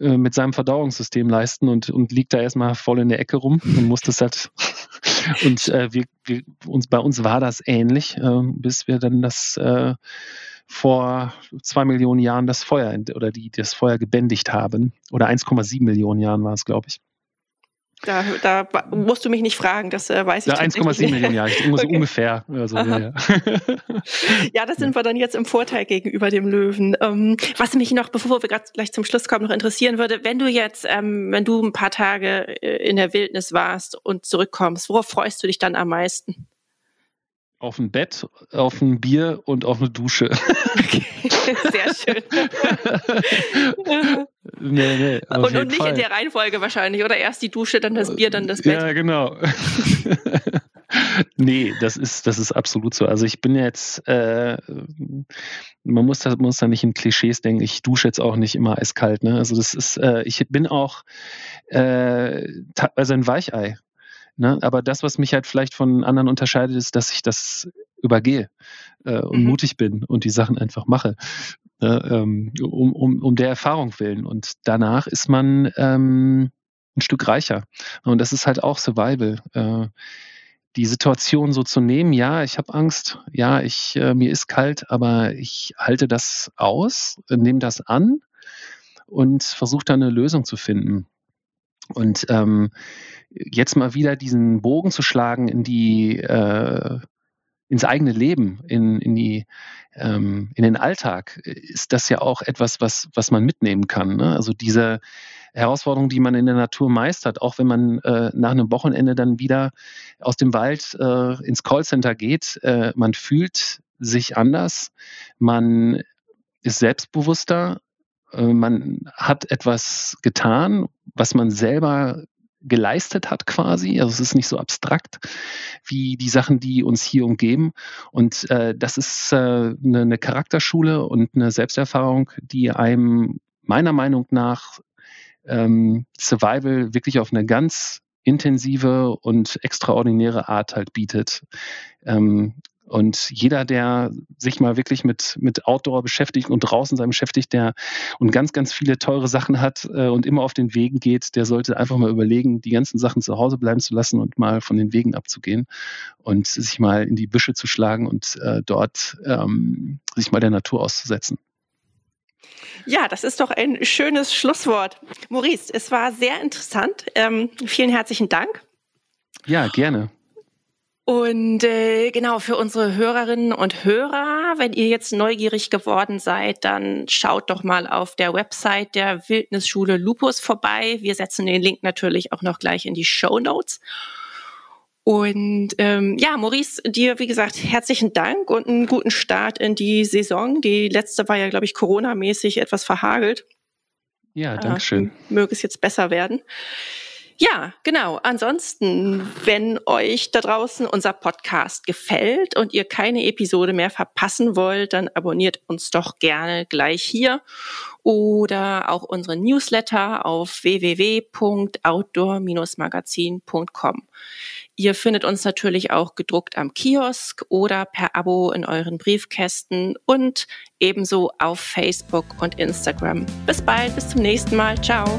äh, mit seinem Verdauungssystem leisten und, und liegt da erstmal voll in der Ecke rum und muss das halt. und äh, wir, wir, uns, bei uns war das ähnlich, äh, bis wir dann das äh, vor zwei Millionen Jahren das Feuer oder die das Feuer gebändigt haben. Oder 1,7 Millionen Jahren war es, glaube ich.
Da, da musst du mich nicht fragen, das äh, weiß ich
ja, 1,7 Millionen, ja, ich, okay. ungefähr. Also, ja, ja.
ja, das sind wir dann jetzt im Vorteil gegenüber dem Löwen. Ähm, was mich noch, bevor wir gleich zum Schluss kommen, noch interessieren würde, wenn du jetzt, ähm, wenn du ein paar Tage äh, in der Wildnis warst und zurückkommst, worauf freust du dich dann am meisten?
Auf ein Bett, auf ein Bier und auf eine Dusche. Okay,
sehr schön. nee, nee, und, und nicht Fall. in der Reihenfolge wahrscheinlich, oder? Erst die Dusche, dann das Bier, dann das Bett.
Ja, genau. nee, das ist, das ist absolut so. Also ich bin jetzt, äh, man muss da, muss da nicht in Klischees denken, ich dusche jetzt auch nicht immer eiskalt. Ne? Also das ist, äh, ich bin auch äh, also ein Weichei. Ne? Aber das, was mich halt vielleicht von anderen unterscheidet, ist, dass ich das übergehe äh, und mhm. mutig bin und die Sachen einfach mache, ne? ähm, um, um, um der Erfahrung willen. Und danach ist man ähm, ein Stück reicher. Und das ist halt auch Survival. Äh, die Situation so zu nehmen, ja, ich habe Angst, ja, ich, äh, mir ist kalt, aber ich halte das aus, nehme das an und versuche da eine Lösung zu finden. Und ähm, jetzt mal wieder diesen Bogen zu schlagen in die äh, ins eigene Leben, in, in die ähm, in den Alltag, ist das ja auch etwas, was was man mitnehmen kann. Ne? Also diese Herausforderung, die man in der Natur meistert, auch wenn man äh, nach einem Wochenende dann wieder aus dem Wald äh, ins Callcenter geht, äh, man fühlt sich anders, man ist selbstbewusster, man hat etwas getan, was man selber geleistet hat quasi. Also es ist nicht so abstrakt wie die Sachen, die uns hier umgeben. Und äh, das ist äh, eine, eine Charakterschule und eine Selbsterfahrung, die einem meiner Meinung nach ähm, Survival wirklich auf eine ganz intensive und extraordinäre Art halt bietet. Ähm, und jeder, der sich mal wirklich mit, mit Outdoor beschäftigt und draußen sein beschäftigt, der und ganz, ganz viele teure Sachen hat äh, und immer auf den Wegen geht, der sollte einfach mal überlegen, die ganzen Sachen zu Hause bleiben zu lassen und mal von den Wegen abzugehen und sich mal in die Büsche zu schlagen und äh, dort ähm, sich mal der Natur auszusetzen.
Ja, das ist doch ein schönes Schlusswort. Maurice, es war sehr interessant. Ähm, vielen herzlichen Dank.
Ja, gerne.
Und äh, genau, für unsere Hörerinnen und Hörer, wenn ihr jetzt neugierig geworden seid, dann schaut doch mal auf der Website der Wildnisschule Lupus vorbei. Wir setzen den Link natürlich auch noch gleich in die Show Notes. Und ähm, ja, Maurice, dir, wie gesagt, herzlichen Dank und einen guten Start in die Saison. Die letzte war ja, glaube ich, Corona-mäßig etwas verhagelt.
Ja, danke schön.
Äh, möge es jetzt besser werden. Ja, genau. Ansonsten, wenn euch da draußen unser Podcast gefällt und ihr keine Episode mehr verpassen wollt, dann abonniert uns doch gerne gleich hier oder auch unseren Newsletter auf www.outdoor-magazin.com. Ihr findet uns natürlich auch gedruckt am Kiosk oder per Abo in euren Briefkästen und ebenso auf Facebook und Instagram. Bis bald, bis zum nächsten Mal. Ciao.